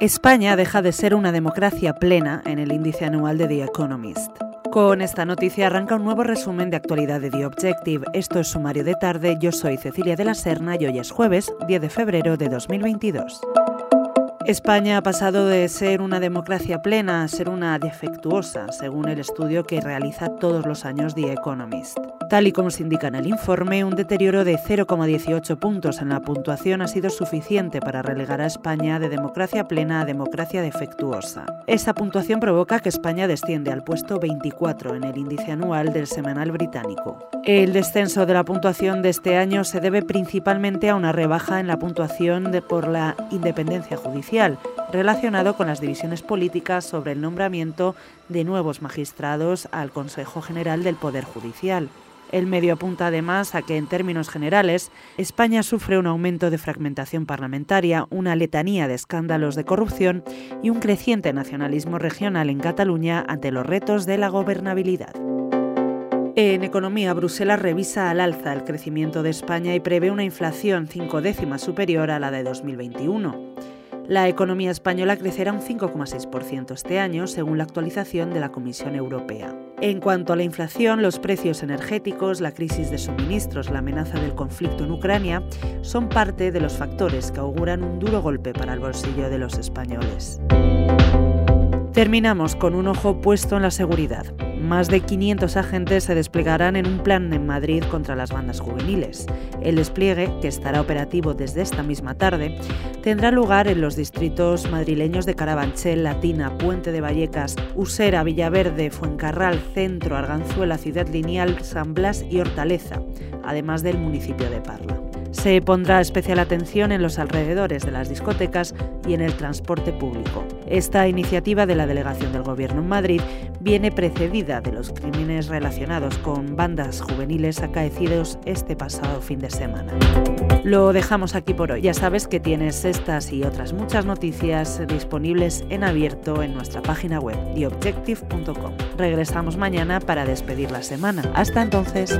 España deja de ser una democracia plena en el índice anual de The Economist. Con esta noticia arranca un nuevo resumen de actualidad de The Objective. Esto es Sumario de Tarde, yo soy Cecilia de la Serna y hoy es jueves 10 de febrero de 2022. España ha pasado de ser una democracia plena a ser una defectuosa, según el estudio que realiza todos los años The Economist. Tal y como se indica en el informe, un deterioro de 0,18 puntos en la puntuación ha sido suficiente para relegar a España de democracia plena a democracia defectuosa. Esta puntuación provoca que España desciende al puesto 24 en el índice anual del semanal británico. El descenso de la puntuación de este año se debe principalmente a una rebaja en la puntuación por la independencia relacionado con las divisiones políticas sobre el nombramiento de nuevos magistrados al Consejo General del Poder Judicial. El medio apunta además a que, en términos generales, España sufre un aumento de fragmentación parlamentaria, una letanía de escándalos de corrupción y un creciente nacionalismo regional en Cataluña ante los retos de la gobernabilidad. En economía, Bruselas revisa al alza el crecimiento de España y prevé una inflación cinco décimas superior a la de 2021. La economía española crecerá un 5,6% este año, según la actualización de la Comisión Europea. En cuanto a la inflación, los precios energéticos, la crisis de suministros, la amenaza del conflicto en Ucrania son parte de los factores que auguran un duro golpe para el bolsillo de los españoles. Terminamos con un ojo puesto en la seguridad. Más de 500 agentes se desplegarán en un plan en Madrid contra las bandas juveniles. El despliegue, que estará operativo desde esta misma tarde, tendrá lugar en los distritos madrileños de Carabanchel, Latina, Puente de Vallecas, Usera, Villaverde, Fuencarral, Centro, Arganzuela, Ciudad Lineal, San Blas y Hortaleza, además del municipio de Parla. Se pondrá especial atención en los alrededores de las discotecas y en el transporte público. Esta iniciativa de la Delegación del Gobierno en Madrid viene precedida de los crímenes relacionados con bandas juveniles acaecidos este pasado fin de semana. Lo dejamos aquí por hoy. Ya sabes que tienes estas y otras muchas noticias disponibles en abierto en nuestra página web theobjective.com. Regresamos mañana para despedir la semana. Hasta entonces.